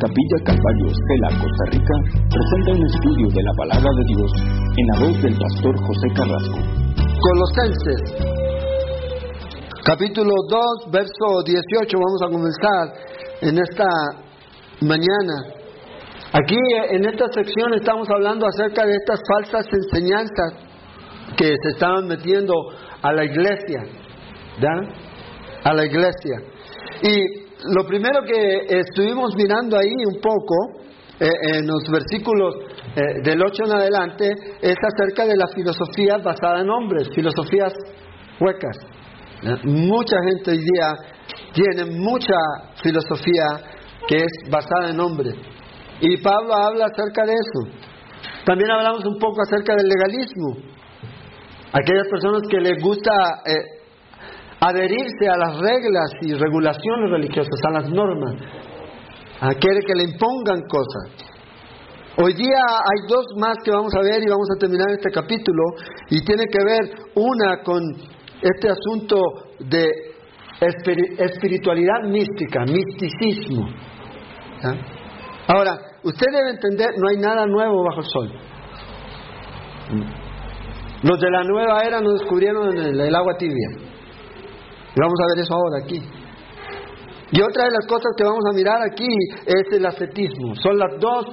Capilla Calvario Estela, Costa Rica, presenta un estudio de la palabra de Dios en la voz del pastor José Carrasco. Colosenses, capítulo 2, verso 18, vamos a comenzar en esta mañana. Aquí en esta sección estamos hablando acerca de estas falsas enseñanzas que se estaban metiendo a la iglesia, ¿verdad? A la iglesia. Y lo primero que estuvimos mirando ahí un poco, eh, en los versículos eh, del 8 en adelante, es acerca de las filosofías basadas en hombres, filosofías huecas. Mucha gente hoy día tiene mucha filosofía que es basada en hombres. Y Pablo habla acerca de eso. También hablamos un poco acerca del legalismo. Aquellas personas que les gusta eh, adherirse a las reglas y regulaciones religiosas, a las normas. a quiere que le impongan cosas. Hoy día hay dos más que vamos a ver y vamos a terminar este capítulo y tiene que ver una con este asunto de espiritualidad mística, misticismo. Ahora, usted debe entender, no hay nada nuevo bajo el sol. Los de la nueva era nos descubrieron en el agua tibia. Y vamos a ver eso ahora aquí. Y otra de las cosas que vamos a mirar aquí es el ascetismo. Son las dos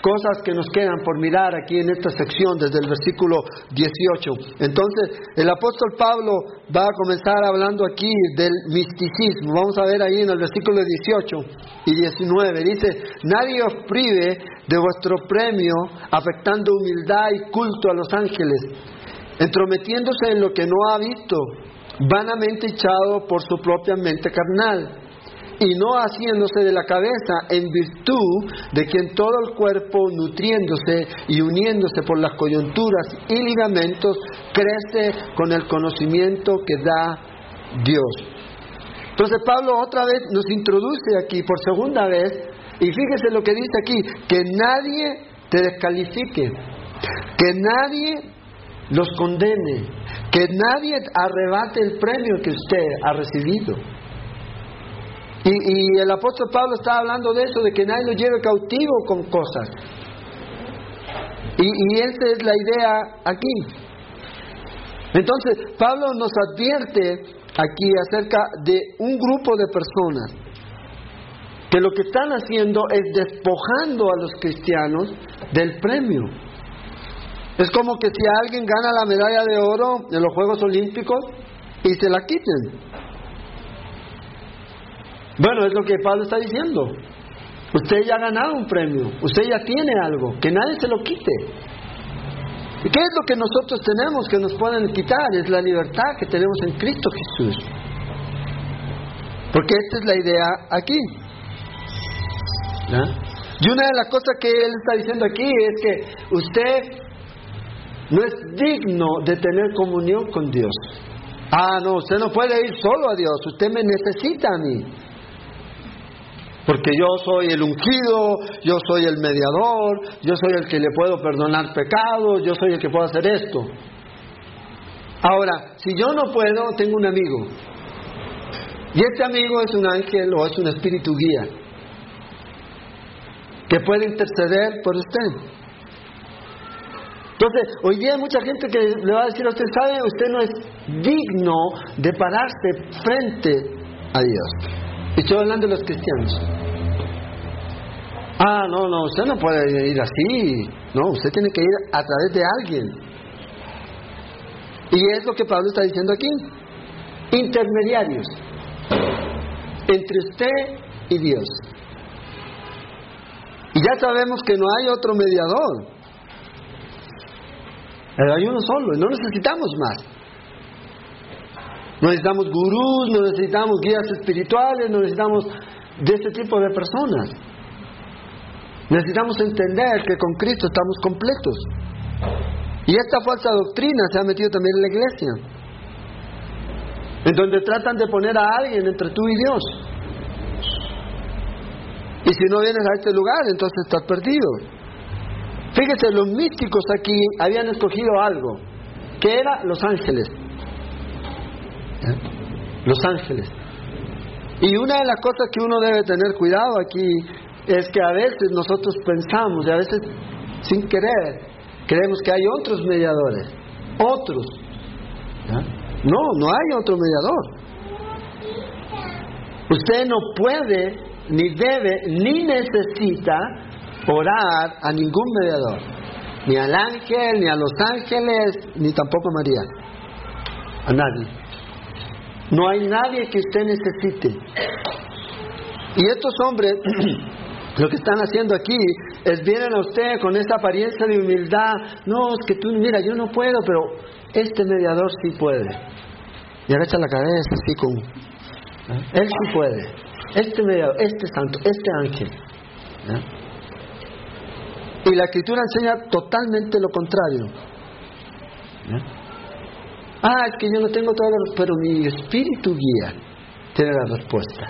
cosas que nos quedan por mirar aquí en esta sección desde el versículo 18. Entonces, el apóstol Pablo va a comenzar hablando aquí del misticismo. Vamos a ver ahí en el versículo 18 y 19. Dice, nadie os prive de vuestro premio afectando humildad y culto a los ángeles, entrometiéndose en lo que no ha visto vanamente echado por su propia mente carnal, y no haciéndose de la cabeza en virtud de quien todo el cuerpo, nutriéndose y uniéndose por las coyunturas y ligamentos, crece con el conocimiento que da Dios. Entonces Pablo otra vez nos introduce aquí por segunda vez, y fíjese lo que dice aquí, que nadie te descalifique, que nadie los condene, que nadie arrebate el premio que usted ha recibido. Y, el apóstol Pablo está hablando de eso, de que nadie lo lleve cautivo con cosas. Y, y esa es la idea aquí. Entonces, Pablo nos advierte aquí acerca de un grupo de personas que lo que están haciendo es despojando a los cristianos del premio. Es como que si alguien gana la medalla de oro en los Juegos Olímpicos y se la quiten. Bueno, es lo que Pablo está diciendo. Usted ya ha ganado un premio, usted ya tiene algo, que nadie se lo quite. ¿Y qué es lo que nosotros tenemos que nos pueden quitar? Es la libertad que tenemos en Cristo Jesús. Porque esta es la idea aquí. Y una de las cosas que él está diciendo aquí es que usted no es digno de tener comunión con Dios. Ah, no, usted no puede ir solo a Dios, usted me necesita a mí. Porque yo soy el ungido, yo soy el mediador, yo soy el que le puedo perdonar pecados, yo soy el que puedo hacer esto. Ahora, si yo no puedo, tengo un amigo. Y este amigo es un ángel o es un espíritu guía que puede interceder por usted. Entonces, hoy día hay mucha gente que le va a decir a usted, ¿sabe? Usted no es digno de pararse frente a Dios. Estoy hablando de los cristianos. Ah, no, no, usted no puede ir así. No, usted tiene que ir a través de alguien. Y es lo que Pablo está diciendo aquí. Intermediarios entre usted y Dios. Y ya sabemos que no hay otro mediador. Hay uno solo, no necesitamos más. No necesitamos gurús, no necesitamos guías espirituales, no necesitamos de este tipo de personas. Necesitamos entender que con Cristo estamos completos. Y esta falsa doctrina se ha metido también en la iglesia, en donde tratan de poner a alguien entre tú y Dios. Y si no vienes a este lugar, entonces estás perdido. Fíjese, los místicos aquí habían escogido algo, que era los ángeles. ¿Eh? Los ángeles. Y una de las cosas que uno debe tener cuidado aquí es que a veces nosotros pensamos y a veces sin querer creemos que hay otros mediadores, otros. No, no hay otro mediador. Usted no puede, ni debe, ni necesita orar a ningún mediador. Ni al ángel, ni a los ángeles, ni tampoco a María. A nadie. No hay nadie que usted necesite. Y estos hombres lo que están haciendo aquí es vienen a usted con esa apariencia de humildad. No, es que tú, mira, yo no puedo, pero este mediador sí puede. Y agacha la cabeza así con... ¿eh? Él sí puede. Este mediador, este santo, este ángel. Y la escritura enseña totalmente lo contrario. Ah, es que yo no tengo todo, pero mi espíritu guía tiene la respuesta.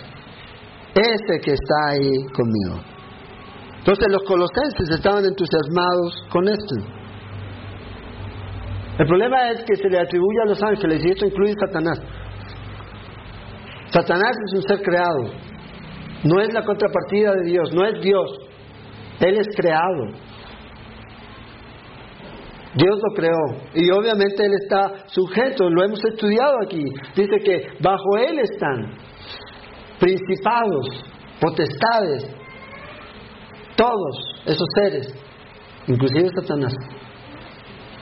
Ese que está ahí conmigo. Entonces los colosenses estaban entusiasmados con esto. El problema es que se le atribuye a los ángeles y esto incluye Satanás. Satanás es un ser creado, no es la contrapartida de Dios, no es Dios, Él es creado. Dios lo creó y obviamente Él está sujeto, lo hemos estudiado aquí. Dice que bajo Él están principados, potestades, todos esos seres, inclusive Satanás.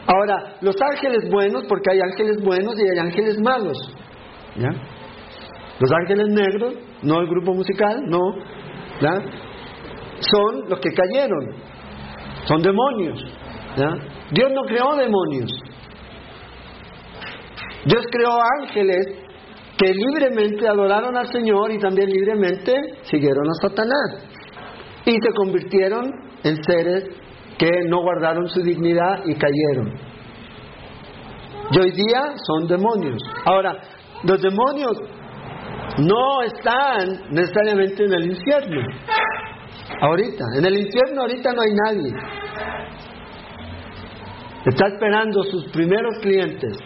Ahora, los ángeles buenos, porque hay ángeles buenos y hay ángeles malos. Los ángeles negros, no el grupo musical, no. ¿ya? Son los que cayeron, son demonios. Dios no creó demonios. Dios creó ángeles que libremente adoraron al Señor y también libremente siguieron a Satanás. Y se convirtieron en seres que no guardaron su dignidad y cayeron. Y hoy día son demonios. Ahora, los demonios no están necesariamente en el infierno. Ahorita, en el infierno ahorita no hay nadie. Está esperando sus primeros clientes,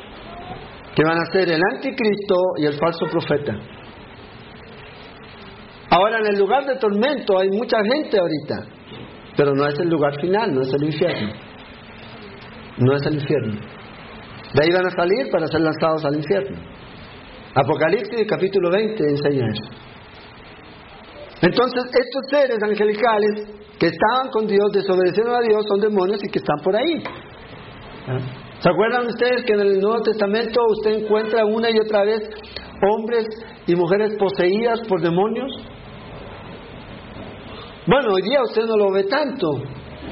que van a ser el anticristo y el falso profeta. Ahora en el lugar de tormento hay mucha gente ahorita, pero no es el lugar final, no es el infierno. No es el infierno. De ahí van a salir para ser lanzados al infierno. Apocalipsis capítulo 20 enseña eso. Entonces, estos seres angelicales que estaban con Dios, desobedecieron a Dios, son demonios y que están por ahí. ¿Se acuerdan ustedes que en el Nuevo Testamento usted encuentra una y otra vez hombres y mujeres poseídas por demonios? Bueno, hoy día usted no lo ve tanto.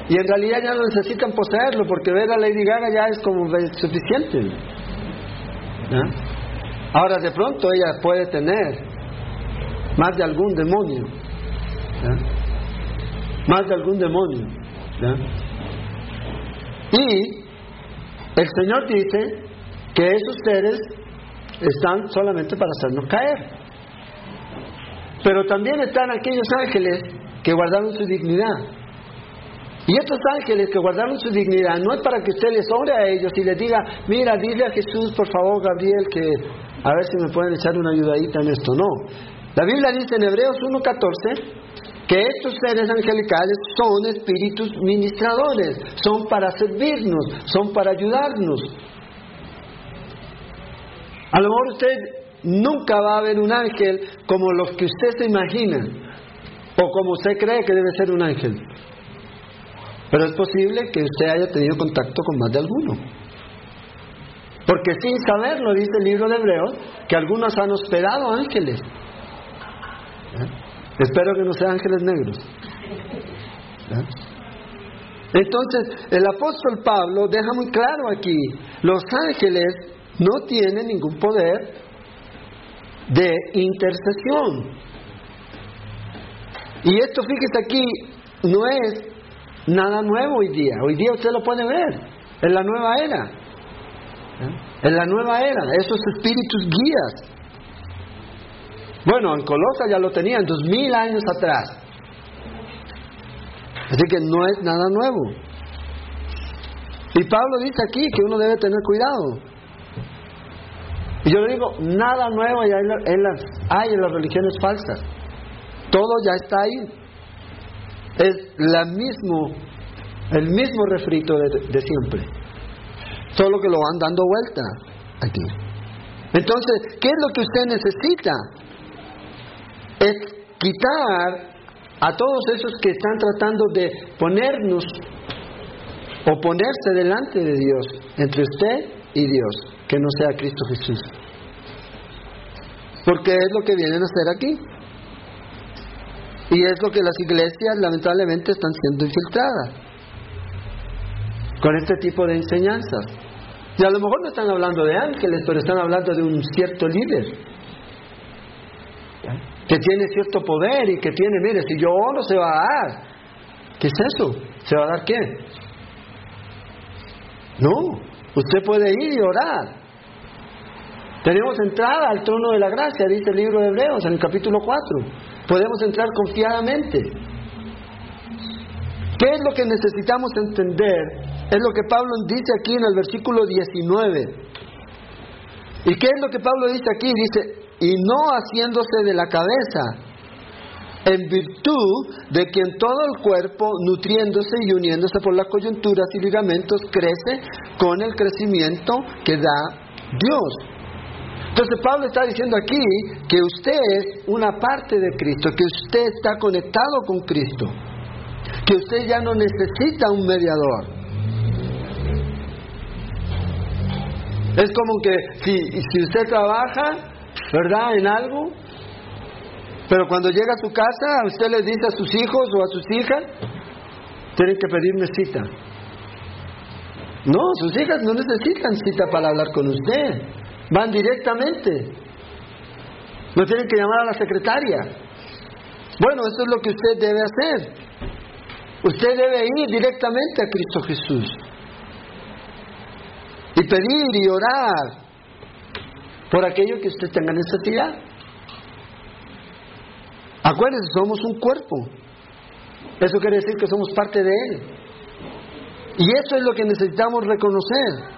Y en realidad ya no necesitan poseerlo porque ver a Lady Gaga ya es como suficiente. Ahora de pronto ella puede tener más de algún demonio. Más de algún demonio. Y el Señor dice que esos seres están solamente para hacernos caer. Pero también están aquellos ángeles que guardaron su dignidad. Y estos ángeles que guardaron su dignidad no es para que usted les ore a ellos y les diga, mira, dile a Jesús, por favor, Gabriel, que a ver si me pueden echar una ayudadita en esto. No. La Biblia dice en Hebreos 1.14 que estos seres angelicales son espíritus ministradores, son para servirnos, son para ayudarnos. A lo mejor usted nunca va a ver un ángel como los que usted se imagina o como usted cree que debe ser un ángel. Pero es posible que usted haya tenido contacto con más de alguno. Porque sin saberlo, dice el libro de Hebreos, que algunos han hospedado ángeles. ¿Eh? Espero que no sean ángeles negros. ¿Eh? Entonces, el apóstol Pablo deja muy claro aquí, los ángeles no tienen ningún poder de intercesión. Y esto, fíjese aquí, no es nada nuevo hoy día. Hoy día usted lo puede ver, en la nueva era. ¿Eh? En la nueva era, esos espíritus guías. Bueno, en Colosa ya lo tenían dos mil años atrás. Así que no es nada nuevo. Y Pablo dice aquí que uno debe tener cuidado. Y yo le digo, nada nuevo hay en las, hay en las religiones falsas. Todo ya está ahí. es la mismo, el mismo refrito de, de siempre, solo que lo van dando vuelta aquí. Entonces, ¿qué es lo que usted necesita? Es quitar a todos esos que están tratando de ponernos o ponerse delante de Dios, entre usted y Dios, que no sea Cristo Jesús. Porque es lo que vienen a hacer aquí. Y es lo que las iglesias lamentablemente están siendo infiltradas con este tipo de enseñanzas. Y a lo mejor no están hablando de ángeles, pero están hablando de un cierto líder que tiene cierto poder y que tiene, mire, si yo oro se va a dar. ¿Qué es eso? ¿Se va a dar qué? No, usted puede ir y orar. Tenemos entrada al trono de la gracia, dice el libro de Hebreos en el capítulo 4. Podemos entrar confiadamente. ¿Qué es lo que necesitamos entender? Es lo que Pablo dice aquí en el versículo 19. ¿Y qué es lo que Pablo dice aquí? Dice, y no haciéndose de la cabeza, en virtud de que en todo el cuerpo, nutriéndose y uniéndose por las coyunturas y ligamentos, crece con el crecimiento que da Dios. Entonces Pablo está diciendo aquí que usted es una parte de Cristo, que usted está conectado con Cristo, que usted ya no necesita un mediador. Es como que si, si usted trabaja, ¿verdad?, en algo, pero cuando llega a su casa, usted le dice a sus hijos o a sus hijas, tienen que pedirme cita. No, sus hijas no necesitan cita para hablar con usted. Van directamente. No tienen que llamar a la secretaria. Bueno, eso es lo que usted debe hacer. Usted debe ir directamente a Cristo Jesús. Y pedir y orar por aquello que usted tenga necesidad. Acuérdense, somos un cuerpo. Eso quiere decir que somos parte de Él. Y eso es lo que necesitamos reconocer.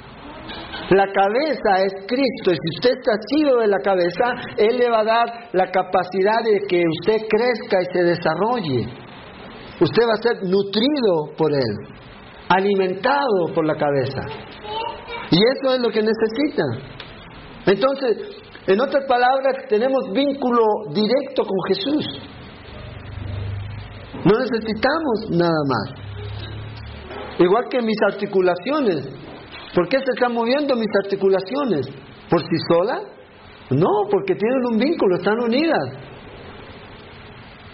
La cabeza es Cristo y si usted está sido de la cabeza, Él le va a dar la capacidad de que usted crezca y se desarrolle. Usted va a ser nutrido por Él, alimentado por la cabeza. Y eso es lo que necesita. Entonces, en otras palabras, tenemos vínculo directo con Jesús. No necesitamos nada más. Igual que mis articulaciones, ¿Por qué se están moviendo mis articulaciones? ¿Por sí solas? No, porque tienen un vínculo, están unidas.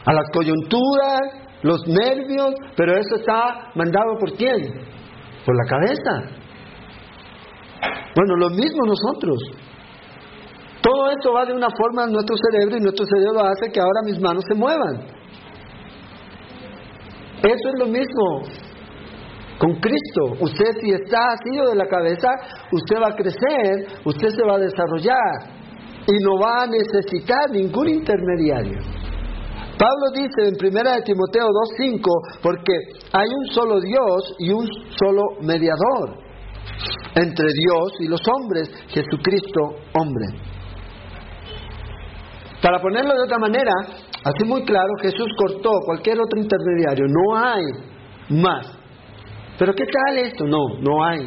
A las coyunturas, los nervios, pero eso está mandado por quién? Por la cabeza. Bueno, lo mismo nosotros. Todo esto va de una forma en nuestro cerebro y nuestro cerebro hace que ahora mis manos se muevan. Eso es lo mismo con Cristo. Usted si está sido de la cabeza, usted va a crecer, usted se va a desarrollar y no va a necesitar ningún intermediario. Pablo dice en 1 de Timoteo 2.5, porque hay un solo Dios y un solo mediador entre Dios y los hombres, Jesucristo hombre. Para ponerlo de otra manera, así muy claro, Jesús cortó cualquier otro intermediario, no hay más. Pero ¿qué tal esto? No, no hay.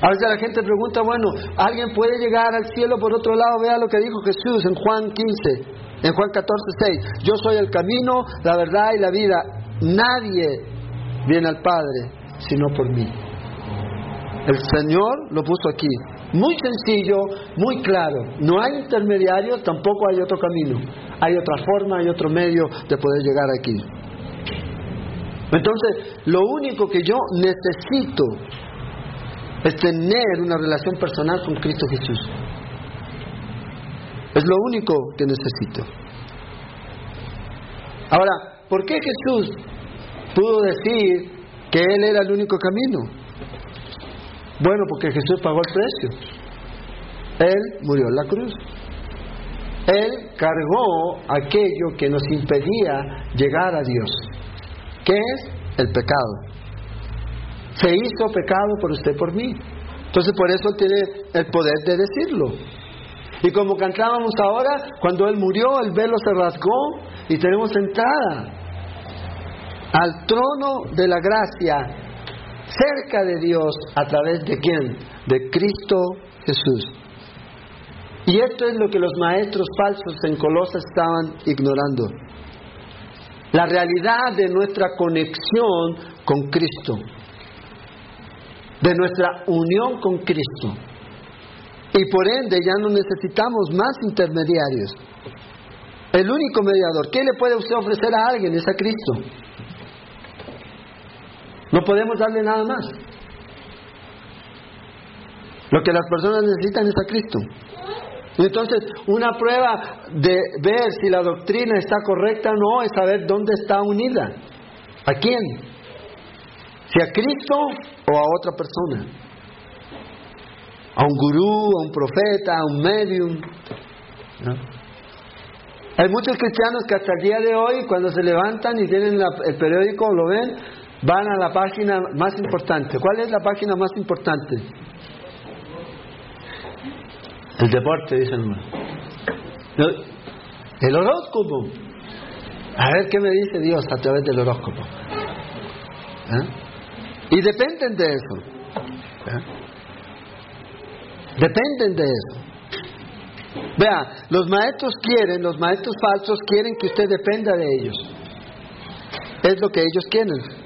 A veces la gente pregunta, bueno, ¿alguien puede llegar al cielo por otro lado? Vea lo que dijo Jesús en Juan 15, en Juan 14, 6. Yo soy el camino, la verdad y la vida. Nadie viene al Padre sino por mí. El Señor lo puso aquí. Muy sencillo, muy claro. No hay intermediarios, tampoco hay otro camino. Hay otra forma, hay otro medio de poder llegar aquí. Entonces, lo único que yo necesito es tener una relación personal con Cristo Jesús. Es lo único que necesito. Ahora, ¿por qué Jesús pudo decir que Él era el único camino? Bueno, porque Jesús pagó el precio. Él murió en la cruz. Él cargó aquello que nos impedía llegar a Dios. ¿Qué es? El pecado. Se hizo pecado por usted, por mí. Entonces por eso tiene el poder de decirlo. Y como cantábamos ahora, cuando Él murió, el velo se rasgó y tenemos entrada al trono de la gracia cerca de Dios a través de quién? De Cristo Jesús. Y esto es lo que los maestros falsos en Colosas estaban ignorando. La realidad de nuestra conexión con Cristo, de nuestra unión con Cristo. Y por ende ya no necesitamos más intermediarios. El único mediador, ¿qué le puede usted ofrecer a alguien? Es a Cristo. No podemos darle nada más. Lo que las personas necesitan es a Cristo. Entonces, una prueba de ver si la doctrina está correcta o no es saber dónde está unida. ¿A quién? Si a Cristo o a otra persona. A un gurú, a un profeta, a un medium. Hay muchos cristianos que hasta el día de hoy, cuando se levantan y tienen el periódico, lo ven, van a la página más importante. ¿Cuál es la página más importante? El deporte, dicen. El horóscopo. A ver qué me dice Dios a través del horóscopo. ¿Eh? Y dependen de eso. ¿Eh? Dependen de eso. Vea, los maestros quieren, los maestros falsos quieren que usted dependa de ellos. Es lo que ellos quieren.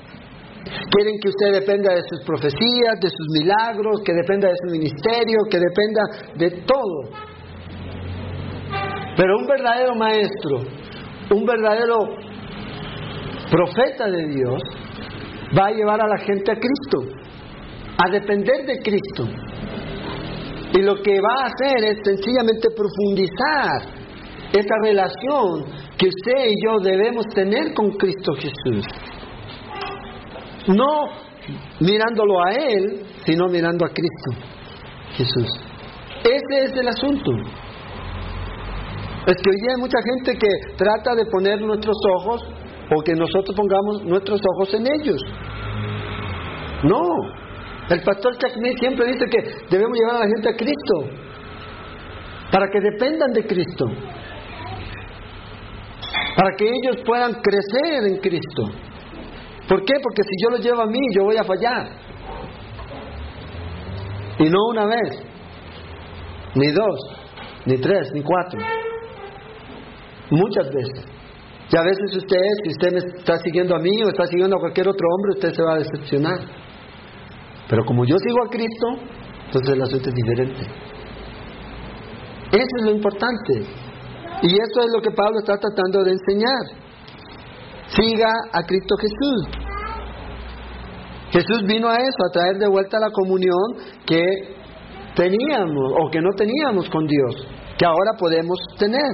Quieren que usted dependa de sus profecías, de sus milagros, que dependa de su ministerio, que dependa de todo. Pero un verdadero maestro, un verdadero profeta de Dios, va a llevar a la gente a Cristo, a depender de Cristo. Y lo que va a hacer es sencillamente profundizar esa relación que usted y yo debemos tener con Cristo Jesús. No mirándolo a Él, sino mirando a Cristo Jesús. Ese es el asunto. Es que hoy día hay mucha gente que trata de poner nuestros ojos o que nosotros pongamos nuestros ojos en ellos. No. El pastor Chacmí siempre dice que debemos llevar a la gente a Cristo para que dependan de Cristo, para que ellos puedan crecer en Cristo. ¿Por qué? Porque si yo lo llevo a mí, yo voy a fallar. Y no una vez, ni dos, ni tres, ni cuatro. Muchas veces. Y a veces usted, si usted me está siguiendo a mí o está siguiendo a cualquier otro hombre, usted se va a decepcionar. Pero como yo sigo a Cristo, entonces el asunto es diferente. Eso es lo importante. Y eso es lo que Pablo está tratando de enseñar. Siga a Cristo Jesús. Jesús vino a eso, a traer de vuelta la comunión que teníamos o que no teníamos con Dios, que ahora podemos tener.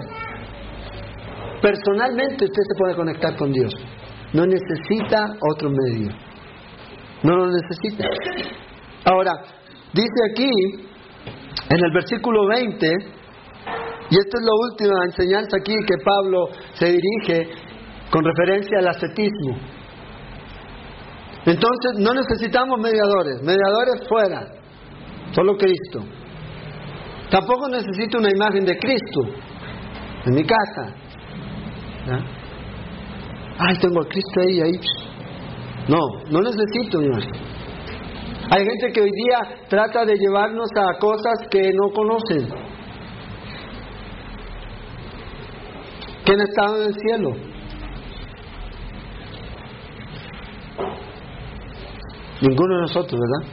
Personalmente usted se puede conectar con Dios. No necesita otro medio. No lo necesita. Ahora, dice aquí, en el versículo 20, y esta es la última enseñanza aquí que Pablo se dirige con referencia al ascetismo. Entonces no necesitamos mediadores, mediadores fuera, solo Cristo. Tampoco necesito una imagen de Cristo en mi casa. Ay, tengo a Cristo ahí, ahí. No, no necesito, Dios. Hay gente que hoy día trata de llevarnos a cosas que no conocen. ¿Quién estado en el cielo? Ninguno de nosotros, ¿verdad?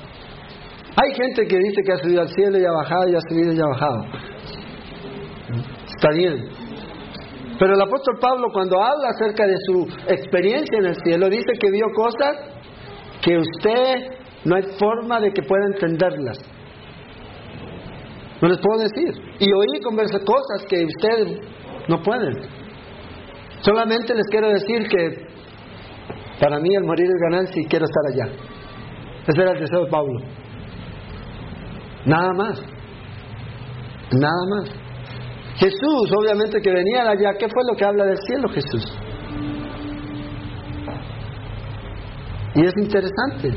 Hay gente que dice que ha subido al cielo y ha bajado y ha subido y ha bajado. Está bien. Pero el apóstol Pablo cuando habla acerca de su experiencia en el cielo dice que vio cosas que usted no hay forma de que pueda entenderlas. No les puedo decir. Y oí conversar cosas que ustedes no pueden. Solamente les quiero decir que para mí el morir es ganancia y quiero estar allá. Ese era el deseo de Pablo. Nada más. Nada más. Jesús, obviamente que venía de allá, ¿qué fue lo que habla del cielo Jesús? Y es interesante.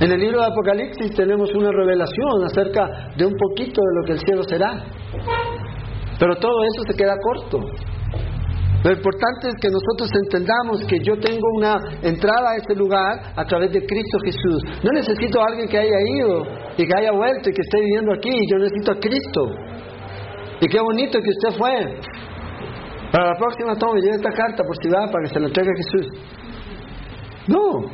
En el libro de Apocalipsis tenemos una revelación acerca de un poquito de lo que el cielo será. Pero todo eso se queda corto. Lo importante es que nosotros entendamos que yo tengo una entrada a ese lugar a través de Cristo Jesús. No necesito a alguien que haya ido y que haya vuelto y que esté viviendo aquí. Yo necesito a Cristo. Y qué bonito que usted fue. Para la próxima toma, lleve esta carta por ciudad para que se la entregue a Jesús. No.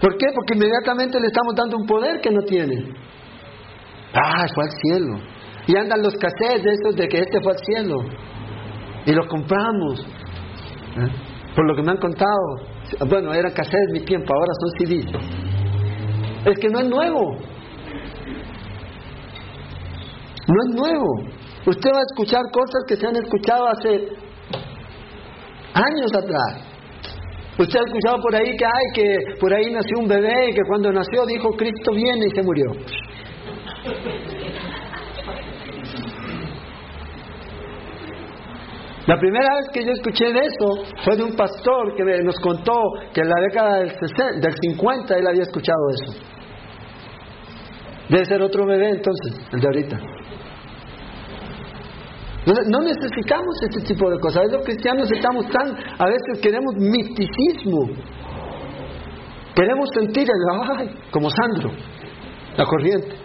¿Por qué? Porque inmediatamente le estamos dando un poder que no tiene. Ah, fue al cielo. Y andan los cassettes de esos de que este fue al cielo. Y los compramos. ¿Eh? Por lo que me han contado. Bueno, eran cassettes de mi tiempo, ahora son CDs. Es que no es nuevo. No es nuevo. Usted va a escuchar cosas que se han escuchado hace años atrás. Usted ha escuchado por ahí que hay que por ahí nació un bebé y que cuando nació dijo Cristo viene y se murió. La primera vez que yo escuché de eso fue de un pastor que nos contó que en la década del, 60, del 50 él había escuchado eso. Debe ser otro bebé entonces, el de ahorita. No necesitamos este tipo de cosas. Los cristianos estamos tan, a veces queremos misticismo. Queremos sentir el, ay, como Sandro, la corriente.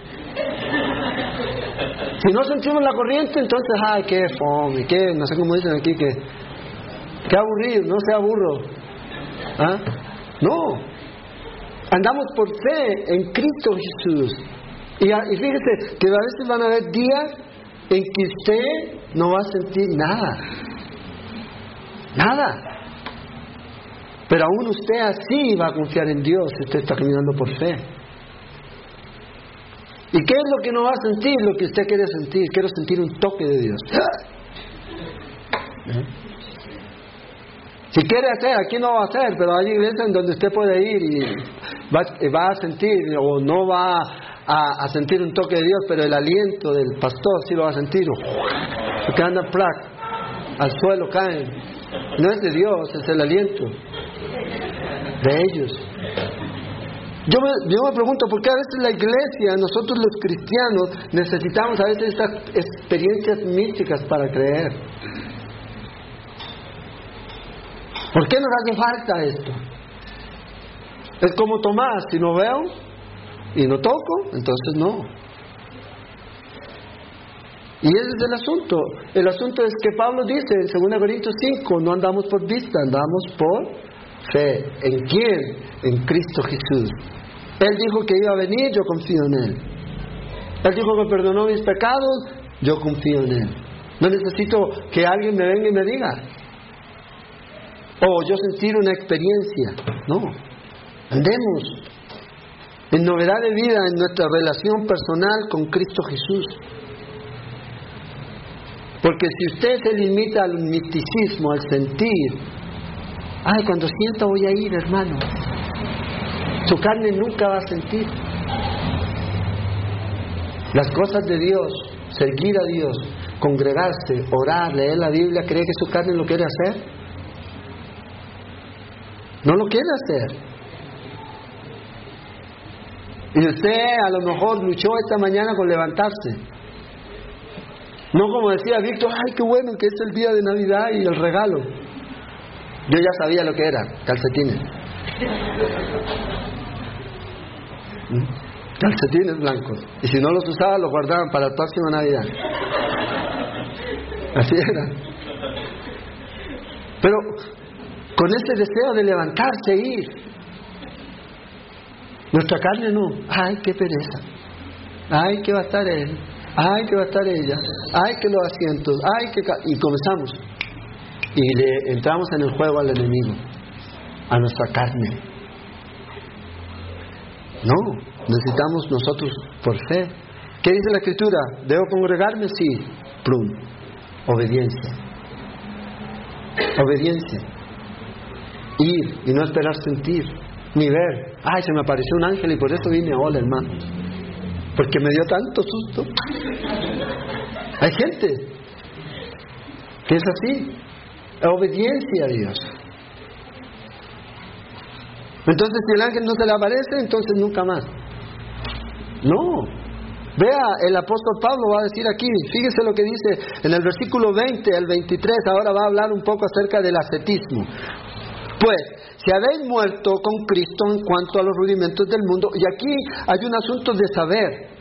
Si no sentimos la corriente, entonces, ay, qué fome, qué, no sé cómo dicen aquí, que, qué aburrido, no sea burro. ¿Ah? No. Andamos por fe en Cristo Jesús. Y, y fíjese que a veces van a haber días en que usted no va a sentir nada. Nada. Pero aún usted así va a confiar en Dios si usted está caminando por fe. ¿Y qué es lo que no va a sentir? Lo que usted quiere sentir. Quiero sentir un toque de Dios. ¿Eh? Si quiere hacer, aquí no va a hacer, pero hay iglesias en donde usted puede ir y va, va a sentir o no va a, sentir un toque de Dios, pero el aliento del pastor sí lo va a sentir. Porque anda plac, al suelo caen. No es de Dios, es el aliento de ellos. Yo me, yo me pregunto por qué a veces la iglesia, nosotros los cristianos, necesitamos a veces estas experiencias místicas para creer. ¿Por qué nos hace falta esto? Es como Tomás, si no veo, y no toco, entonces no. Y ese es el asunto. El asunto es que Pablo dice en 2 Corintios 5, no andamos por vista, andamos por fe. ¿En quién? En Cristo Jesús. Él dijo que iba a venir, yo confío en Él. Él dijo que perdonó mis pecados, yo confío en Él. No necesito que alguien me venga y me diga. O yo sentir una experiencia. No. Andemos en novedad de vida en nuestra relación personal con Cristo Jesús. Porque si usted se limita al misticismo, al sentir, ay, cuando sienta voy a ir, hermano, su carne nunca va a sentir. Las cosas de Dios, seguir a Dios, congregarse, orar, leer la Biblia, ¿cree que su carne lo quiere hacer? No lo quiere hacer. Y usted a lo mejor luchó esta mañana con levantarse. No como decía Víctor, ay, qué bueno que es el día de Navidad y el regalo. Yo ya sabía lo que era, calcetines. ¿Mm? Calcetines blancos. Y si no los usaba, los guardaban para la próxima Navidad. Así era. Pero con ese deseo de levantarse e ir, nuestra carne no. Ay, qué pereza. Ay, que va a estar él. Ay, que va a estar ella. Ay, que los asientos. Ay, que... Y comenzamos. Y le entramos en el juego al enemigo. A nuestra carne. No. Necesitamos nosotros por fe. ¿Qué dice la escritura? ¿Debo congregarme? Sí. Plum. Obediencia. Obediencia. Ir y no esperar sentir ni ver. Ay, se me apareció un ángel y por eso vine a hola, hermano. Porque me dio tanto susto. Hay gente que es así. Obediencia a Dios. Entonces, si el ángel no se le aparece, entonces nunca más. No. Vea, el apóstol Pablo va a decir aquí, fíjese lo que dice en el versículo 20 al 23, ahora va a hablar un poco acerca del ascetismo. Pues, si habéis muerto con Cristo en cuanto a los rudimentos del mundo, y aquí hay un asunto de saber.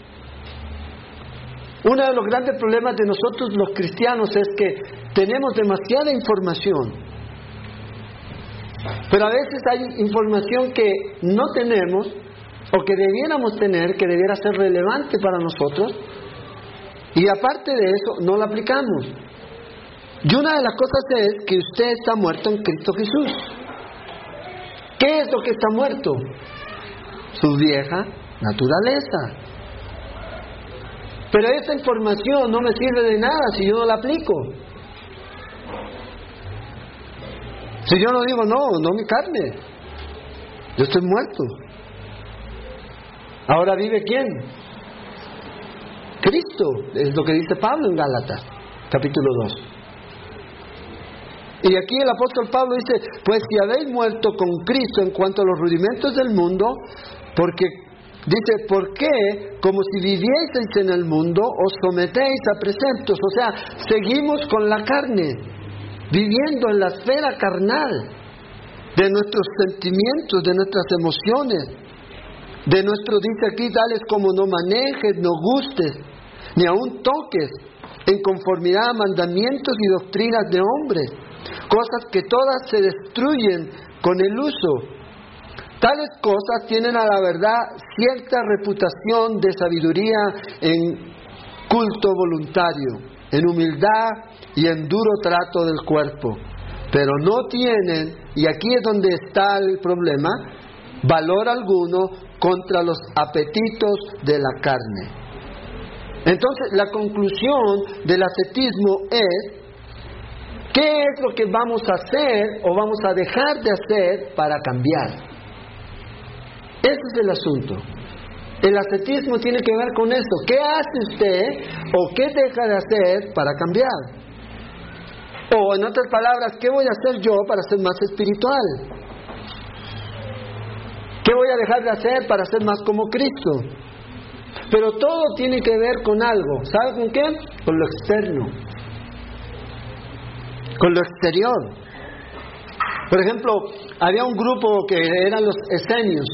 Uno de los grandes problemas de nosotros los cristianos es que tenemos demasiada información, pero a veces hay información que no tenemos o que debiéramos tener, que debiera ser relevante para nosotros, y aparte de eso no la aplicamos. Y una de las cosas es que usted está muerto en Cristo Jesús. ¿Qué es lo que está muerto? Su vieja naturaleza. Pero esa información no me sirve de nada si yo no la aplico. Si yo no digo, no, no mi carne, yo estoy muerto. Ahora vive quién? Cristo, es lo que dice Pablo en Gálatas, capítulo 2. Y aquí el apóstol Pablo dice, pues si habéis muerto con Cristo en cuanto a los rudimentos del mundo, porque dice, ¿por qué? Como si vivieseis en el mundo, os sometéis a preceptos, o sea, seguimos con la carne, viviendo en la esfera carnal de nuestros sentimientos, de nuestras emociones, de nuestro, dice aquí, tales como no manejes, no gustes, ni aun toques, en conformidad a mandamientos y doctrinas de hombres, cosas que todas se destruyen con el uso. Tales cosas tienen a la verdad cierta reputación de sabiduría en culto voluntario, en humildad y en duro trato del cuerpo, pero no tienen, y aquí es donde está el problema, valor alguno contra los apetitos de la carne. Entonces, la conclusión del ascetismo es, ¿qué es lo que vamos a hacer o vamos a dejar de hacer para cambiar? Ese es el asunto. El ascetismo tiene que ver con eso. ¿Qué hace usted o qué deja de hacer para cambiar? O en otras palabras, ¿qué voy a hacer yo para ser más espiritual? ¿Qué voy a dejar de hacer para ser más como Cristo? Pero todo tiene que ver con algo. ¿Sabe con qué? Con lo externo. Con lo exterior. Por ejemplo, había un grupo que eran los esenios.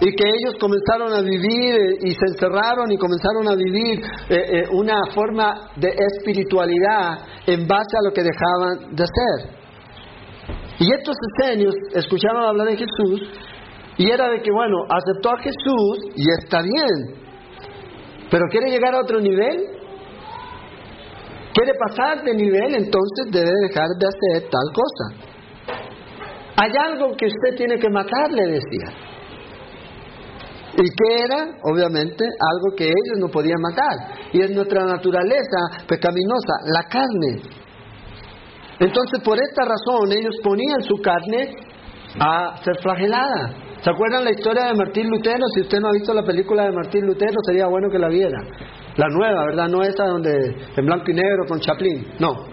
Y que ellos comenzaron a vivir eh, y se encerraron y comenzaron a vivir eh, eh, una forma de espiritualidad en base a lo que dejaban de hacer. Y estos esenios escucharon hablar de Jesús y era de que, bueno, aceptó a Jesús y está bien, pero quiere llegar a otro nivel, quiere pasar de nivel, entonces debe dejar de hacer tal cosa. Hay algo que usted tiene que matar, le decía. ¿Y qué era? Obviamente algo que ellos no podían matar. Y es nuestra naturaleza pecaminosa, la carne. Entonces, por esta razón, ellos ponían su carne a ser flagelada. ¿Se acuerdan la historia de Martín Lutero? Si usted no ha visto la película de Martín Lutero, sería bueno que la viera. La nueva, ¿verdad? No esa donde en blanco y negro con Chaplin. No.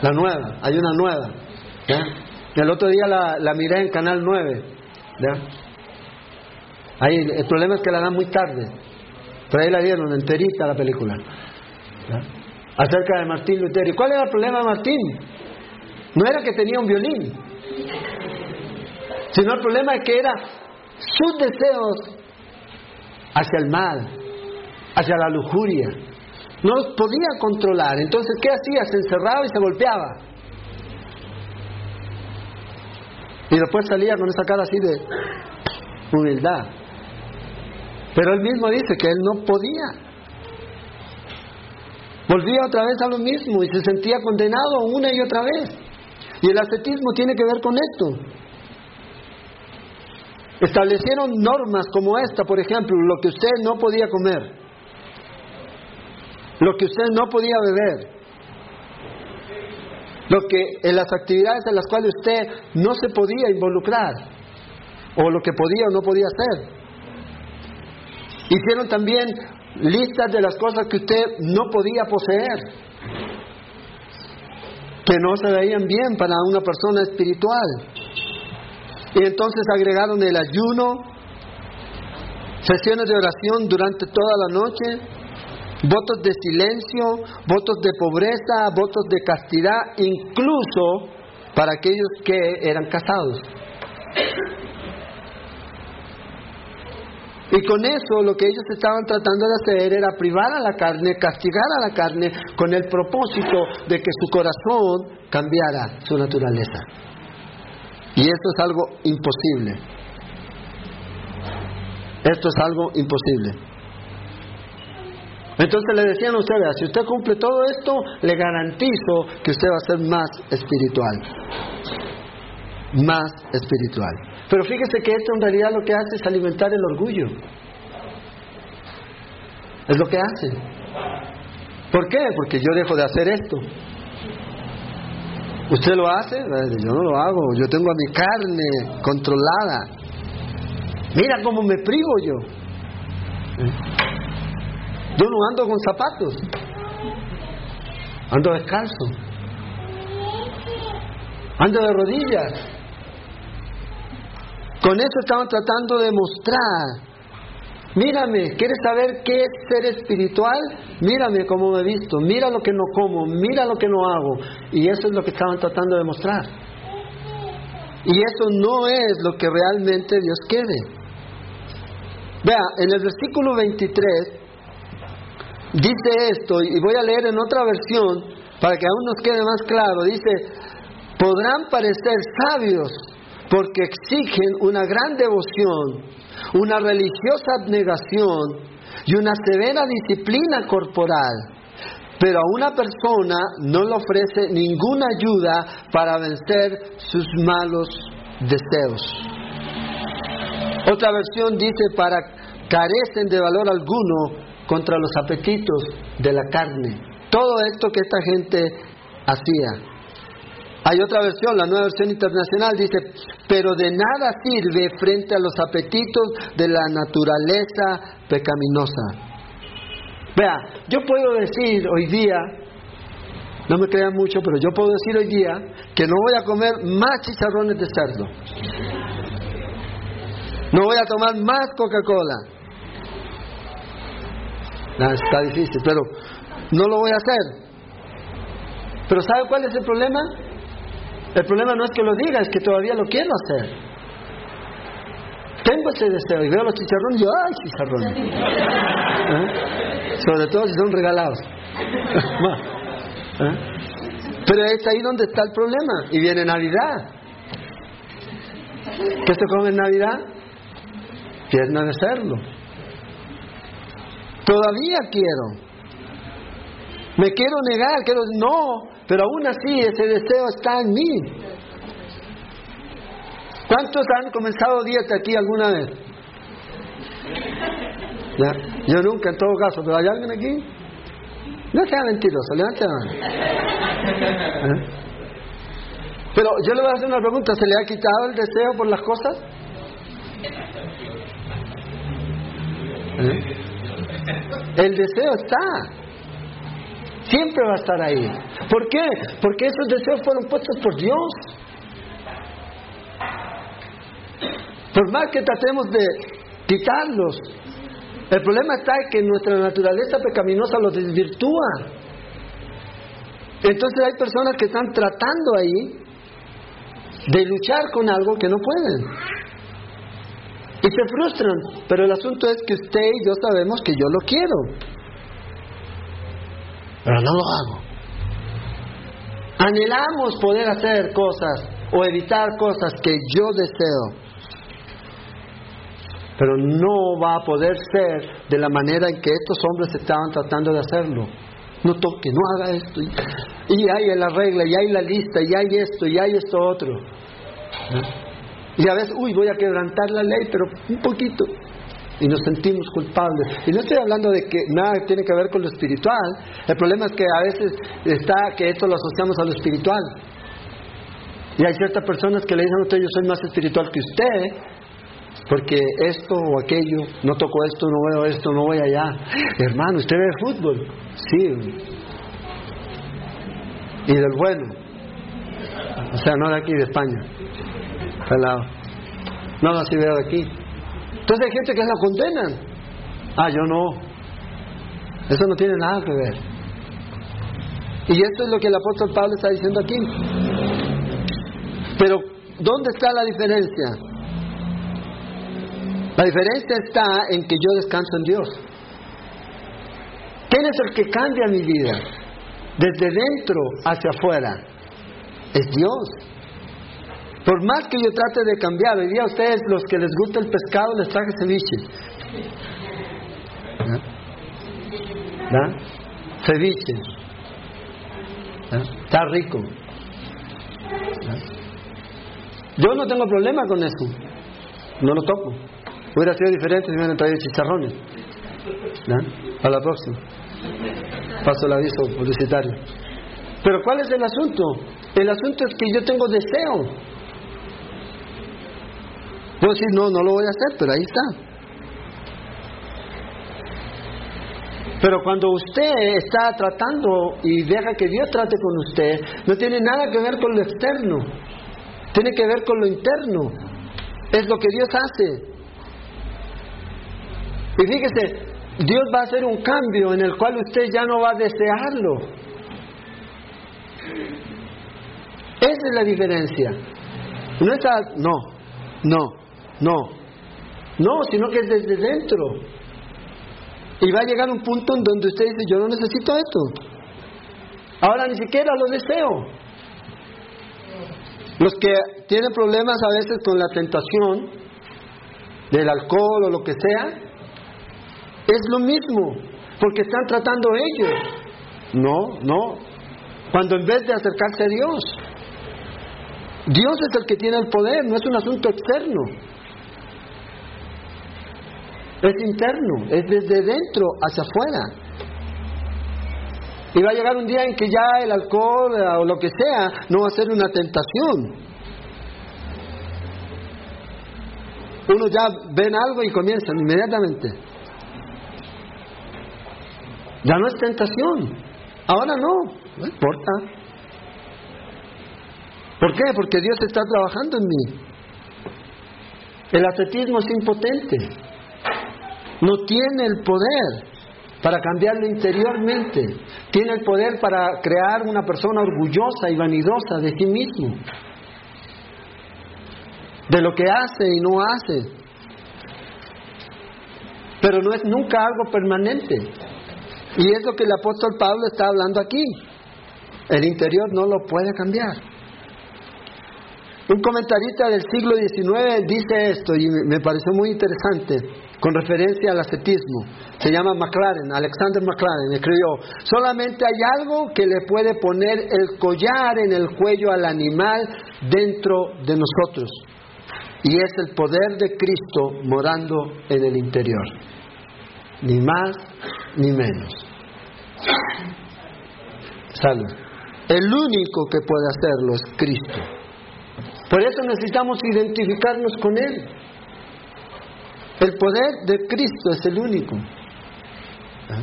La nueva. Hay una nueva. El otro día la, miré en Canal 9. Ahí, el problema es que la dan muy tarde. Pero ahí la dieron enterita la película. Acerca de Martín Lutero. ¿Y cuál era el problema de Martín? No era que tenía un violín, sino el problema es que era sus deseos hacia el mal, hacia la lujuria. No los podía controlar. Entonces, ¿qué hacía? Se encerraba y se golpeaba. Y después salía con esa cara así de humildad. Pero él mismo dice que él no podía. Volvía otra vez a lo mismo y se sentía condenado una y otra vez. Y el ascetismo tiene que ver con esto. Establecieron normas como esta, por ejemplo, lo que usted no podía comer, lo que usted no podía beber, lo que en las actividades en las cuales usted no se podía involucrar, o lo que podía o no podía hacer. Hicieron también listas de las cosas que usted no podía poseer que no se veían bien para una persona espiritual. Y entonces agregaron el ayuno, sesiones de oración durante toda la noche, votos de silencio, votos de pobreza, votos de castidad, incluso para aquellos que eran casados. Y con eso lo que ellos estaban tratando de hacer era privar a la carne, castigar a la carne con el propósito de que su corazón cambiara su naturaleza. Y esto es algo imposible. Esto es algo imposible. Entonces le decían a usted, si usted cumple todo esto, le garantizo que usted va a ser más espiritual. Más espiritual. Pero fíjese que esto en realidad lo que hace es alimentar el orgullo. Es lo que hace. ¿Por qué? Porque yo dejo de hacer esto. ¿Usted lo hace? Yo no lo hago. Yo tengo a mi carne controlada. Mira cómo me privo yo. Yo no ando con zapatos. Ando descalzo. Ando de rodillas. Con eso estaban tratando de mostrar. Mírame, ¿quieres saber qué es ser espiritual? Mírame cómo me he visto, mira lo que no como, mira lo que no hago. Y eso es lo que estaban tratando de mostrar. Y eso no es lo que realmente Dios quiere. Vea, en el versículo 23 dice esto, y voy a leer en otra versión para que aún nos quede más claro, dice, podrán parecer sabios porque exigen una gran devoción, una religiosa abnegación y una severa disciplina corporal, pero a una persona no le ofrece ninguna ayuda para vencer sus malos deseos. Otra versión dice, para carecen de valor alguno contra los apetitos de la carne. Todo esto que esta gente hacía. Hay otra versión, la nueva versión internacional dice, pero de nada sirve frente a los apetitos de la naturaleza pecaminosa. Vea, yo puedo decir hoy día, no me crean mucho, pero yo puedo decir hoy día que no voy a comer más chicharrones de cerdo. No voy a tomar más Coca-Cola está difícil, pero no lo voy a hacer. Pero ¿sabe cuál es el problema? El problema no es que lo diga, es que todavía lo quiero hacer. Tengo ese deseo y veo los chicharrones y yo, ¡ay, chicharrones! ¿Eh? Sobre todo si son regalados. ¿Eh? Pero es ahí donde está el problema. Y viene Navidad. ¿Qué se come en Navidad? Pierna de cerdo. Todavía quiero. Me quiero negar, quiero no, pero aún así ese deseo está en mí. ¿Cuántos han comenzado dieta aquí alguna vez? Yo nunca, en todo caso, pero ¿hay alguien aquí? No sea mentiroso, levante la mano. ¿Eh? Pero yo le voy a hacer una pregunta, ¿se le ha quitado el deseo por las cosas? ¿Eh? El deseo está. Siempre va a estar ahí. ¿Por qué? Porque esos deseos fueron puestos por Dios. Por más que tratemos de quitarlos, el problema está en que nuestra naturaleza pecaminosa los desvirtúa. Entonces hay personas que están tratando ahí de luchar con algo que no pueden. Y se frustran, pero el asunto es que usted y yo sabemos que yo lo quiero, pero no lo hago. Anhelamos poder hacer cosas o evitar cosas que yo deseo, pero no va a poder ser de la manera en que estos hombres estaban tratando de hacerlo. No toque, no haga esto. Y hay la regla, y hay la lista, y hay esto, y hay esto otro. Y a veces, uy, voy a quebrantar la ley, pero un poquito. Y nos sentimos culpables. Y no estoy hablando de que nada tiene que ver con lo espiritual. El problema es que a veces está que esto lo asociamos a lo espiritual. Y hay ciertas personas que le dicen a usted, yo soy más espiritual que usted, porque esto o aquello, no toco esto, no veo esto, no voy allá. Hermano, ¿usted ve fútbol? Sí. Y del bueno. O sea, no de aquí, de España. No, no, si veo aquí. Entonces hay gente que la condenan. Ah, yo no. Eso no tiene nada que ver. Y esto es lo que el apóstol Pablo está diciendo aquí. Pero, ¿dónde está la diferencia? La diferencia está en que yo descanso en Dios. ¿Quién es el que cambia mi vida? Desde dentro hacia afuera. Es Dios. Por más que yo trate de cambiar, hoy día a ustedes, los que les gusta el pescado, les traje ceviche. Ceviche. Está rico. Yo no tengo problema con eso. No lo toco. Hubiera sido diferente si me hubieran traído chicharrones. A la próxima. Paso el aviso publicitario. Pero ¿cuál es el asunto? El asunto es que yo tengo deseo. Puedo decir, no, no lo voy a hacer, pero ahí está. Pero cuando usted está tratando y deja que Dios trate con usted, no tiene nada que ver con lo externo, tiene que ver con lo interno. Es lo que Dios hace. Y fíjese, Dios va a hacer un cambio en el cual usted ya no va a desearlo. Esa es la diferencia. No está, no, no, no, no, sino que es desde dentro. Y va a llegar un punto en donde usted dice, yo no necesito esto. Ahora ni siquiera lo deseo. Los que tienen problemas a veces con la tentación del alcohol o lo que sea, es lo mismo, porque están tratando ellos. No, no. Cuando en vez de acercarse a Dios, Dios es el que tiene el poder, no es un asunto externo. Es interno, es desde dentro hacia afuera. Y va a llegar un día en que ya el alcohol eh, o lo que sea no va a ser una tentación. Uno ya ven algo y comienzan inmediatamente. Ya no es tentación. Ahora no, no importa. ¿Por qué? Porque Dios está trabajando en mí. El ascetismo es impotente no tiene el poder para cambiarlo interiormente. Tiene el poder para crear una persona orgullosa y vanidosa de sí mismo, de lo que hace y no hace. Pero no es nunca algo permanente. Y es lo que el apóstol Pablo está hablando aquí. El interior no lo puede cambiar. Un comentarista del siglo XIX dice esto y me pareció muy interesante con referencia al ascetismo. Se llama McLaren, Alexander McLaren, escribió, solamente hay algo que le puede poner el collar en el cuello al animal dentro de nosotros, y es el poder de Cristo morando en el interior, ni más ni menos. Salud. El único que puede hacerlo es Cristo. Por eso necesitamos identificarnos con Él. El poder de Cristo es el único. ¿Ah?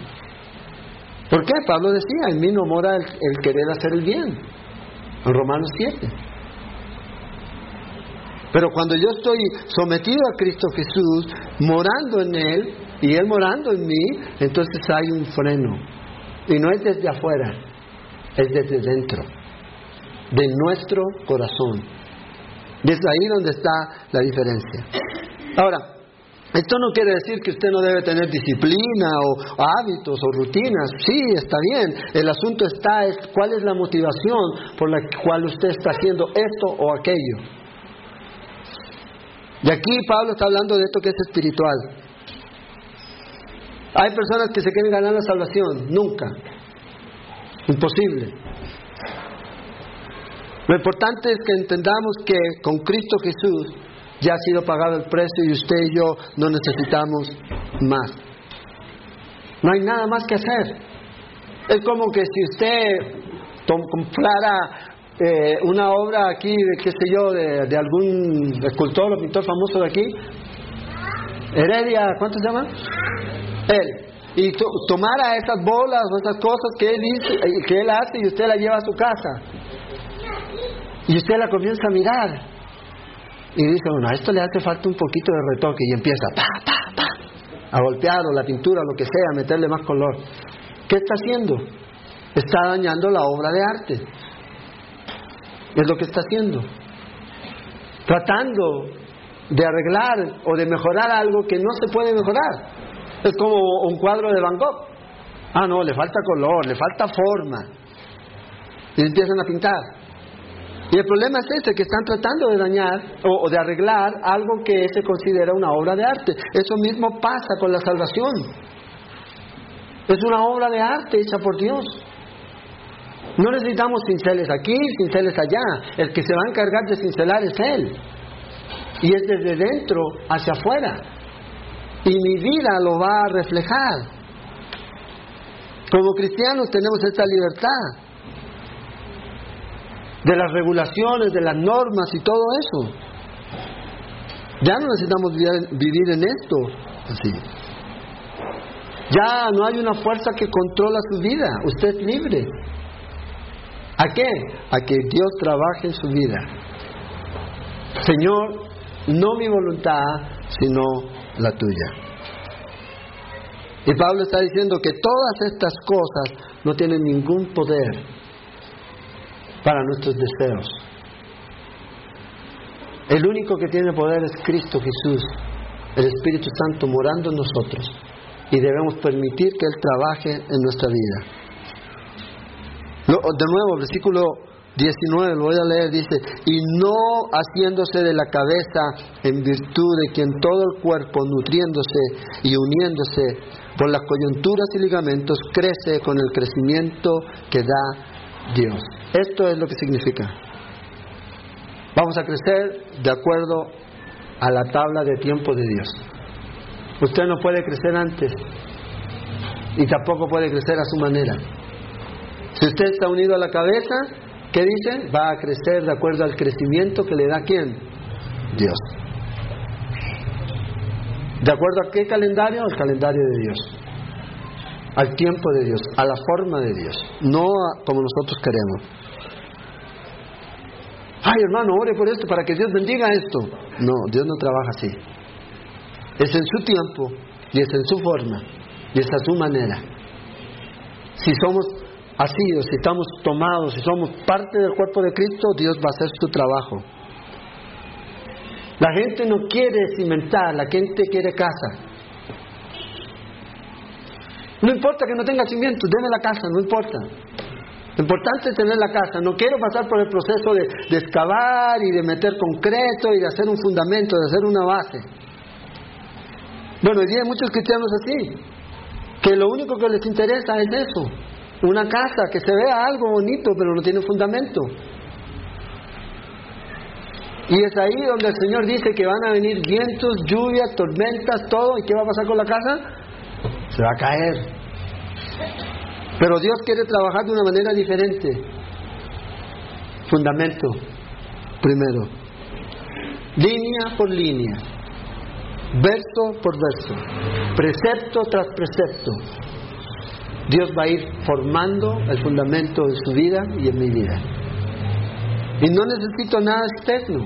¿Por qué? Pablo decía, en mí no mora el, querer hacer el bien. En Romanos 7. Pero cuando yo estoy sometido a Cristo Jesús, morando en Él, y Él morando en mí, entonces hay un freno. Y no es desde afuera, es desde dentro, de nuestro corazón. Desde ahí donde está la diferencia. Ahora, esto no quiere decir que usted no debe tener disciplina o hábitos o rutinas. Sí, está bien. El asunto está es cuál es la motivación por la cual usted está haciendo esto o aquello. Y aquí Pablo está hablando de esto que es espiritual. Hay personas que se quieren ganar la salvación. Nunca. Imposible. Lo importante es que entendamos que con Cristo Jesús ya ha sido pagado el precio y usted y yo no necesitamos más. No hay nada más que hacer. Es como que si usted comprara eh, una obra aquí, de, qué sé yo, de, algún escultor o pintor famoso de aquí, Heredia, ¿cuánto se llama? Él. Y tomara esas bolas o esas cosas que él, dice, que él hace y usted la lleva a su casa. Y usted la comienza a mirar y dice uno, a esto le hace falta un poquito de retoque y empieza pa, pa, pa, a golpear o la pintura, lo que sea, a meterle más color. ¿Qué está haciendo? Está dañando la obra de arte. Es lo que está haciendo. Tratando de arreglar o de mejorar algo que no se puede mejorar. Es como un cuadro de Van Gogh. Ah, no, le falta color, le falta forma. Y empiezan a pintar. Y el problema es este, que están tratando de dañar o, de arreglar algo que se considera una obra de arte. Eso mismo pasa con la salvación. Es una obra de arte hecha por Dios. No necesitamos cinceles aquí, cinceles allá. El que se va a encargar de cincelar es Él. Y es desde dentro hacia afuera. Y mi vida lo va a reflejar. Como cristianos tenemos esta libertad de las regulaciones, de las normas y todo eso. Ya no necesitamos vivir en esto así. Ya no hay una fuerza que controla su vida. Usted es libre. ¿A qué? A que Dios trabaje en su vida. Señor, no mi voluntad, sino la tuya. Y Pablo está diciendo que todas estas cosas no tienen ningún poder para nuestros deseos. El único que tiene poder es Cristo Jesús, el Espíritu Santo morando en nosotros. Y debemos permitir que Él trabaje en nuestra vida. De nuevo, versículo 19, lo voy a leer, dice, y no haciéndose de la cabeza en virtud de quien todo el cuerpo, nutriéndose y uniéndose por las coyunturas y ligamentos, crece con el crecimiento que da Dios. Esto es lo que significa. Vamos a crecer de acuerdo a la tabla de tiempo de Dios. Usted no puede crecer antes y tampoco puede crecer a su manera. Si usted está unido a la cabeza, ¿qué dice? Va a crecer de acuerdo al crecimiento que le da quién? Dios. ¿De acuerdo a qué calendario? Al calendario de Dios. Al tiempo de Dios, a la forma de Dios, no como nosotros queremos. Ay, hermano, ore por esto para que Dios bendiga esto. No, Dios no trabaja así. Es en su tiempo y es en su forma y es a su manera. Si somos así o si estamos tomados, si somos parte del cuerpo de Cristo, Dios va a hacer su trabajo. La gente no quiere cimentar, la gente quiere casa. No importa que no tenga cimientos, déme la casa, no importa. Lo importante es tener la casa. No quiero pasar por el proceso de, de excavar y de meter concreto y de hacer un fundamento, de hacer una base. Bueno, hoy día hay muchos cristianos así, que lo único que les interesa es eso, una casa, que se vea algo bonito, pero no tiene fundamento. Y es ahí donde el Señor dice que van a venir vientos, lluvias, tormentas, todo. ¿Y qué va a pasar con la casa? Se va a caer. Pero Dios quiere trabajar de una manera diferente. Fundamento, primero. Línea por línea. Verso por verso. Precepto tras precepto Dios va a ir formando el fundamento de su vida y en mi vida. Y no necesito nada externo.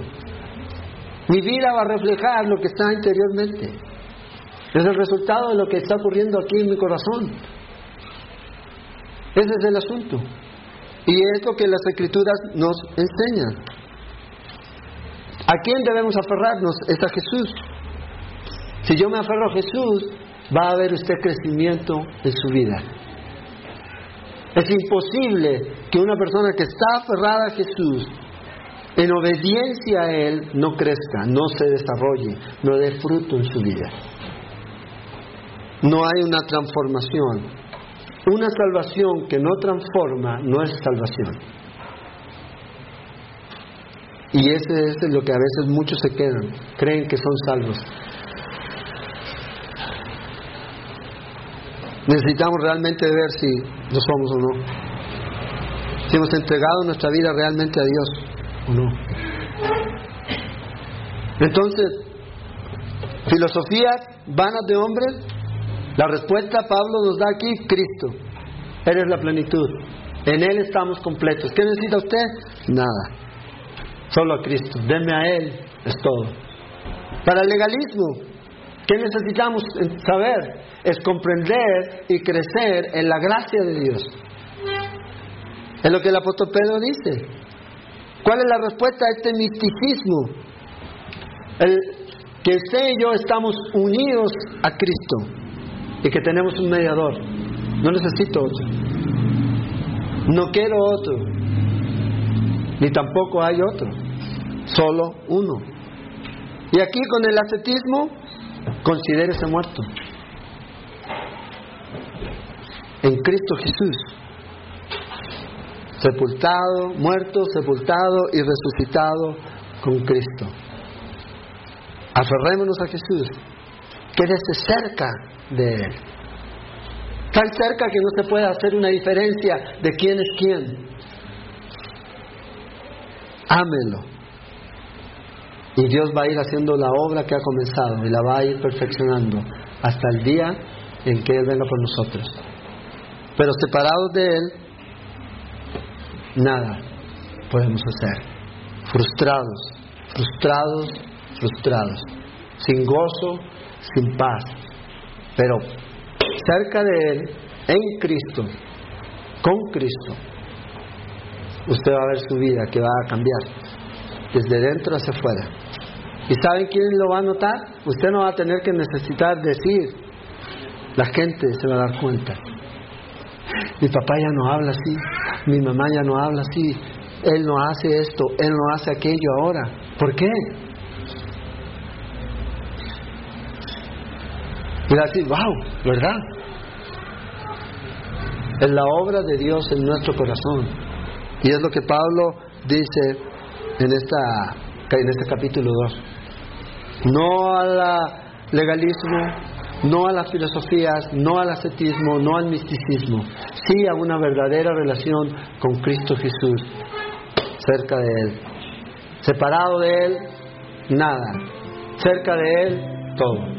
Mi vida va a reflejar lo que está interiormente. Es el resultado de lo que está ocurriendo aquí en mi corazón. Ese es el asunto. Y es lo que las escrituras nos enseñan. ¿A quién debemos aferrarnos? Es a Jesús. Si yo me aferro a Jesús, va a haber usted crecimiento en su vida. Es imposible que una persona que está aferrada a Jesús, en obediencia a Él, no crezca, no se desarrolle, no dé fruto en su vida. No hay una transformación. Una salvación que no transforma no es salvación. Y ese es lo que a veces muchos se quedan, creen que son salvos. Necesitamos realmente ver si lo somos o no. Si hemos entregado nuestra vida realmente a Dios o no. Entonces, filosofías vanas de hombres, la respuesta Pablo nos da aquí, Cristo. Él es la plenitud. En Él estamos completos. ¿Qué necesita usted? Nada. Solo a Cristo. Denme a Él es todo. Para el legalismo, ¿qué necesitamos saber? Es comprender y crecer en la gracia de Dios. Es lo que el apóstol Pedro dice. ¿Cuál es la respuesta a este misticismo? El, que usted y yo estamos unidos a Cristo y que tenemos un mediador. No necesito otro. No quiero otro. Ni tampoco hay otro. Solo uno. Y aquí con el ascetismo, considérese muerto. En Cristo Jesús. Sepultado, muerto, sepultado y resucitado con Cristo. Aferrémonos a Jesús. Quédese cerca de Él. Tan cerca que no se puede hacer una diferencia de quién es quién. Ámelo. Y Dios va a ir haciendo la obra que ha comenzado y la va a ir perfeccionando hasta el día en que Él venga por nosotros. Pero separados de Él, nada podemos hacer. Frustrados, frustrados, frustrados. Sin gozo, sin paz. Pero cerca de Él, en Cristo, con Cristo, usted va a ver su vida que va a cambiar, desde dentro hacia afuera. ¿Y saben quién lo va a notar? Usted no va a tener que necesitar decir, la gente se va a dar cuenta. Mi papá ya no habla así, mi mamá ya no habla así, él no hace esto, él no hace aquello ahora. ¿Por qué? Y va decir, wow, ¿verdad? Es la obra de Dios en nuestro corazón. Y es lo que Pablo dice en, esta, en este capítulo 2. No al legalismo, no a las filosofías, no al ascetismo, no al misticismo, sí a una verdadera relación con Cristo Jesús, cerca de Él. Separado de Él, nada. Cerca de Él, todo